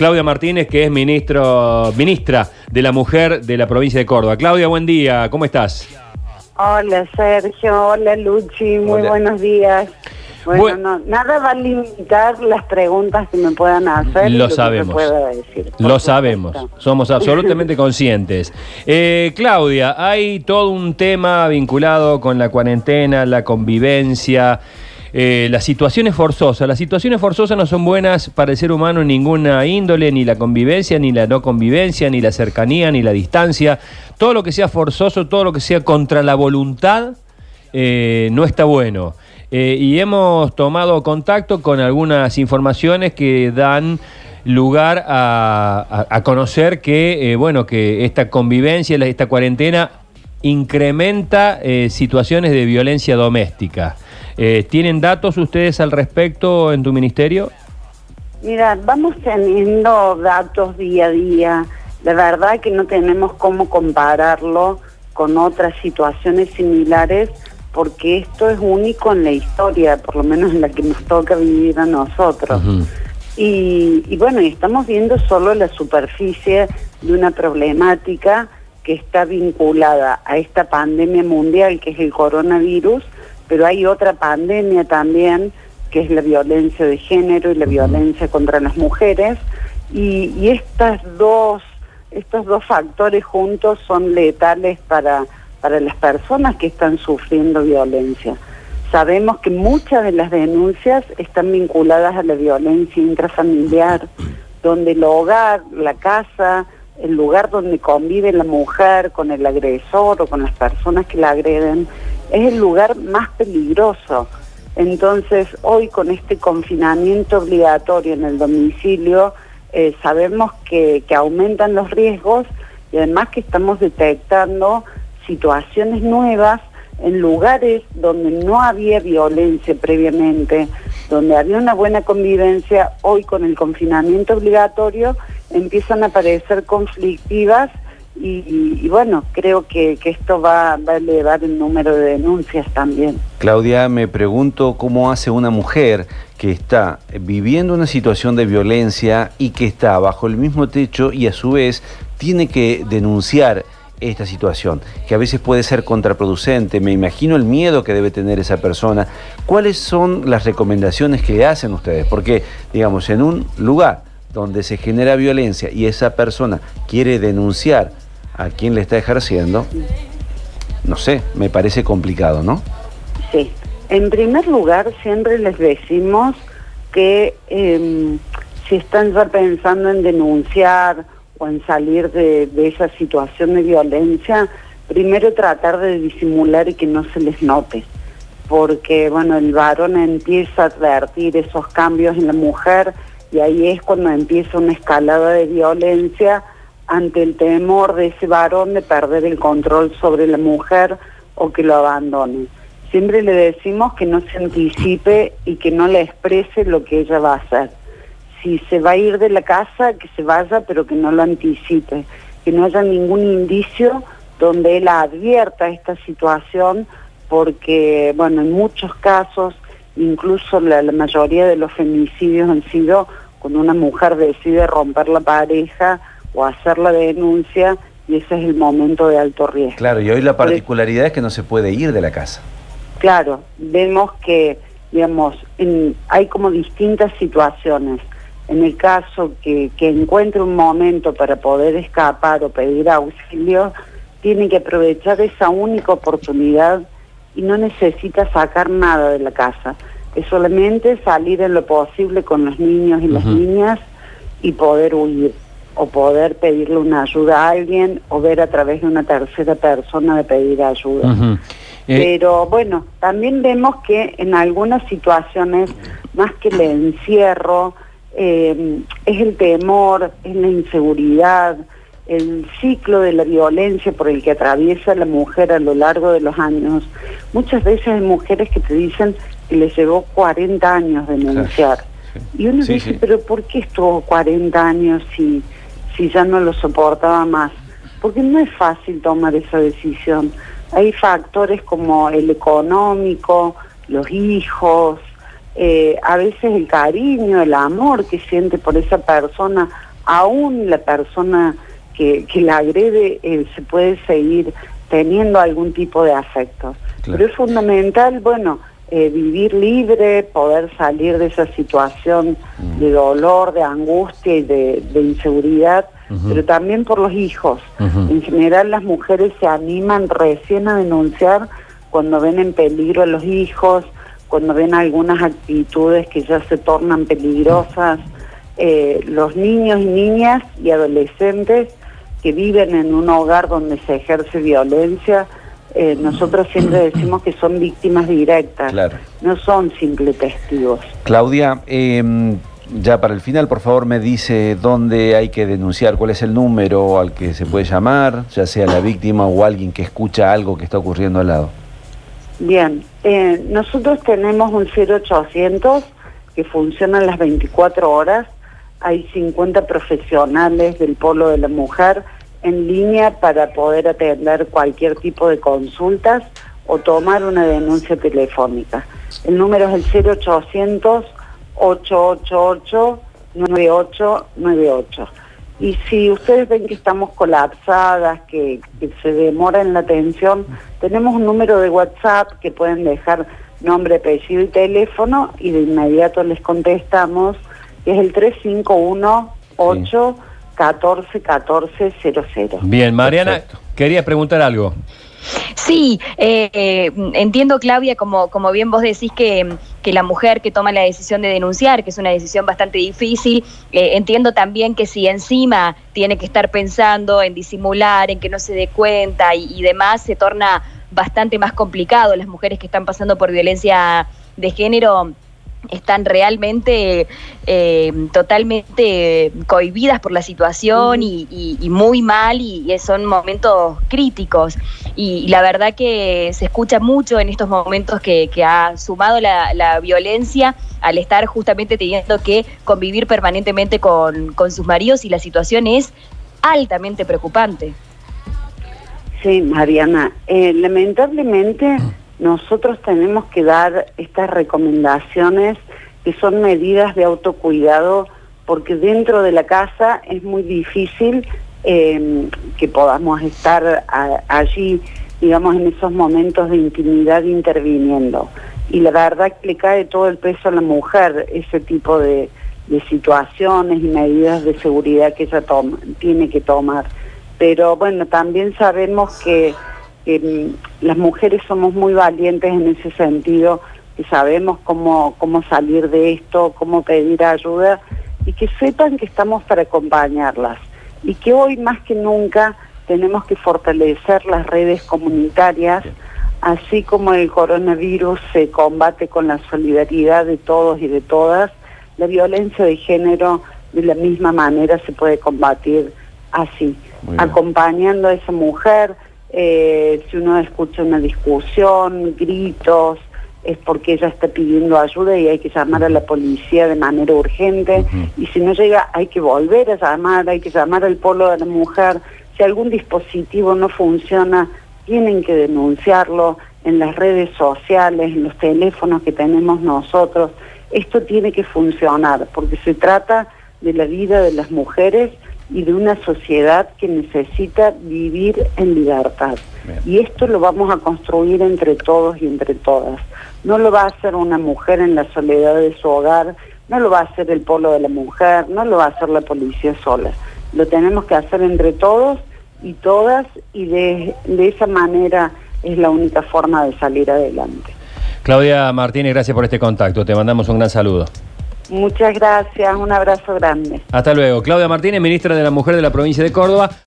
Claudia Martínez, que es ministro, ministra de la Mujer de la provincia de Córdoba. Claudia, buen día, ¿cómo estás? Hola Sergio, hola Luchi, muy Hola. buenos días. Bueno, Buen- no, nada va a limitar las preguntas que me puedan hacer. Lo sabemos. decir, Lo sabemos, somos absolutamente conscientes. Eh, Claudia, hay todo un tema vinculado con la cuarentena, la convivencia, eh, las situaciones forzosas. Las situaciones forzosas no son buenas para el ser humano en ninguna índole, ni la convivencia, ni la no convivencia, ni la cercanía, ni la distancia. Todo lo que sea forzoso, todo lo que sea contra la voluntad, eh, no está bueno. Eh, y hemos tomado contacto con algunas informaciones que dan lugar a, conocer que, bueno, que esta convivencia, esta cuarentena incrementa situaciones de violencia doméstica. Eh, ¿Tienen datos ustedes al respecto en tu ministerio? Mira, vamos teniendo datos día a día. La verdad que no tenemos cómo compararlo con otras situaciones similares porque esto es único en la historia, por lo menos en la que nos toca vivir a nosotros. Y, y bueno, estamos viendo solo la superficie de una problemática que está vinculada a esta pandemia mundial que es el coronavirus, pero hay otra pandemia también que es la violencia de género y la violencia contra las mujeres. Y, y estas dos, estos dos factores juntos son letales para, para las personas que están sufriendo violencia. Sabemos que muchas de las denuncias están vinculadas a la violencia intrafamiliar, donde el hogar, la casa, el lugar donde convive la mujer con el agresor o con las personas que la agreden, es el lugar más peligroso. Entonces, hoy con este confinamiento obligatorio en el domicilio, eh, sabemos que, que aumentan los riesgos y además que estamos detectando situaciones nuevas en lugares donde no había violencia previamente, donde había una buena convivencia, hoy con el confinamiento obligatorio empiezan a aparecer conflictivas y, bueno, creo que, que esto va, va a elevar el número de denuncias también. Claudia, me pregunto cómo hace una mujer que está viviendo una situación de violencia y que está bajo el mismo techo y a su vez tiene que denunciar esta situación, que a veces puede ser contraproducente. Me imagino el miedo que debe tener esa persona. ¿Cuáles son las recomendaciones que le hacen ustedes? Porque, digamos, en un lugar donde se genera violencia y esa persona quiere denunciar a quien le está ejerciendo, no sé, me parece complicado, ¿no? Sí. En primer lugar, siempre les decimos que eh, si están ya pensando en denunciar o en salir de esa situación de violencia, primero tratar de disimular y que no se les note. Porque, bueno, el varón empieza a advertir esos cambios en la mujer y ahí es cuando empieza una escalada de violencia ante el temor de ese varón de perder el control sobre la mujer o que lo abandone. Siempre le decimos que no se anticipe y que no le exprese lo que ella va a hacer. Si se va a ir de la casa, que se vaya, pero que no lo anticipe, que no haya ningún indicio donde él advierta esta situación, porque, bueno, en muchos casos, incluso la, mayoría de los femicidios han sido cuando una mujer decide romper la pareja o hacer la denuncia y ese es el momento de alto riesgo. Claro, y hoy la particularidad es que no se puede ir de la casa. Claro, vemos que, digamos, en- hay como distintas situaciones. En el caso que, que encuentre un momento para poder escapar o pedir auxilio, tiene que aprovechar esa única oportunidad y no necesita sacar nada de la casa. Es solamente salir en lo posible con los niños y las niñas y poder huir o poder pedirle una ayuda a alguien o ver a través de una tercera persona de pedir ayuda. Eh, Pero bueno, también vemos que en algunas situaciones, más que el encierro, eh, es el temor, es la inseguridad, el ciclo de la violencia por el que atraviesa la mujer a lo largo de los años. Muchas veces hay mujeres que te dicen que les llevó 40 años denunciar. sí. Y uno Sí, dice, sí. pero ¿por qué estuvo 40 años si, si ya no lo soportaba más? Porque no es fácil tomar esa decisión. Hay factores como el económico, los hijos, eh, a veces el cariño, el amor que siente por esa persona aún la persona que, que la agrede eh, se puede seguir teniendo algún tipo de afecto. Claro. Pero es fundamental, bueno, eh, vivir libre, poder salir de esa situación Mm. de dolor, de angustia y de, de inseguridad, pero también por los hijos. En general las mujeres se animan recién a denunciar cuando ven en peligro a los hijos, cuando ven algunas actitudes que ya se tornan peligrosas. Eh, los niños y niñas y adolescentes que viven en un hogar donde se ejerce violencia, eh, nosotros siempre decimos que son víctimas directas, Claro. no son simples testigos. Claudia, eh, ya para el final, por favor, me dice dónde hay que denunciar, cuál es el número al que se puede llamar, ya sea la víctima o alguien que escucha algo que está ocurriendo al lado. Bien, eh, nosotros tenemos un 0800 que funciona las 24 horas. Hay 50 profesionales del Polo de la Mujer en línea para poder atender cualquier tipo de consultas o tomar una denuncia telefónica. El número es el 0800 888 9898. Y si ustedes ven que estamos colapsadas, que, se demora en la atención, tenemos un número de WhatsApp que pueden dejar nombre, apellido y teléfono y de inmediato les contestamos, que es el 351 8 14 14 00. Bien, Mariana, Perfecto. quería preguntar algo. Sí, eh, eh, entiendo, Claudia, como, como bien vos decís que, que la mujer que toma la decisión de denunciar, que es una decisión bastante difícil, eh, entiendo también que si encima tiene que estar pensando en disimular, en que no se dé cuenta y, y demás, se torna bastante más complicado. Las mujeres que están pasando por violencia de género están realmente eh, totalmente cohibidas por la situación y, y- y muy mal y, y son momentos críticos. Y, la verdad que se escucha mucho en estos momentos que, que ha sumado la, la violencia al estar justamente teniendo que convivir permanentemente con, con sus maridos y la situación es altamente preocupante. Sí, Mariana. Eh, lamentablemente nosotros tenemos que dar estas recomendaciones que son medidas de autocuidado porque dentro de la casa es muy difícil eh, que podamos estar allí, digamos, en esos momentos de intimidad interviniendo. Y la verdad que le cae todo el peso a la mujer ese tipo de, de situaciones y medidas de seguridad que ella toma- tiene que tomar pero bueno, también sabemos que, que, mm, las mujeres somos muy valientes en ese sentido, que sabemos cómo, cómo salir de esto, cómo pedir ayuda y que sepan que estamos para acompañarlas y que hoy más que nunca tenemos que fortalecer las redes comunitarias, así como el coronavirus se combate con la solidaridad de todos y de todas, la violencia de género de la misma manera se puede combatir así, acompañando a esa mujer, eh, si uno escucha una discusión, gritos, es porque ella está pidiendo ayuda y hay que llamar a la policía de manera urgente. Y si no llega hay que volver a llamar, hay que llamar al polo de la mujer, si algún dispositivo no funciona, tienen que denunciarlo en las redes sociales, en los teléfonos que tenemos nosotros. Esto tiene que funcionar porque se trata de la vida de las mujeres y de una sociedad que necesita vivir en libertad. Bien. Y esto lo vamos a construir entre todos y entre todas. No lo va a hacer una mujer en la soledad de su hogar, no lo va a hacer el polo de la mujer, no lo va a hacer la policía sola. Lo tenemos que hacer entre todos y todas y de, de esa manera es la única forma de salir adelante. Claudia Martínez, gracias por este contacto. Te mandamos un gran saludo. Muchas gracias, un abrazo grande. Hasta luego. Claudia Martínez, ministra de la Mujer de la provincia de Córdoba.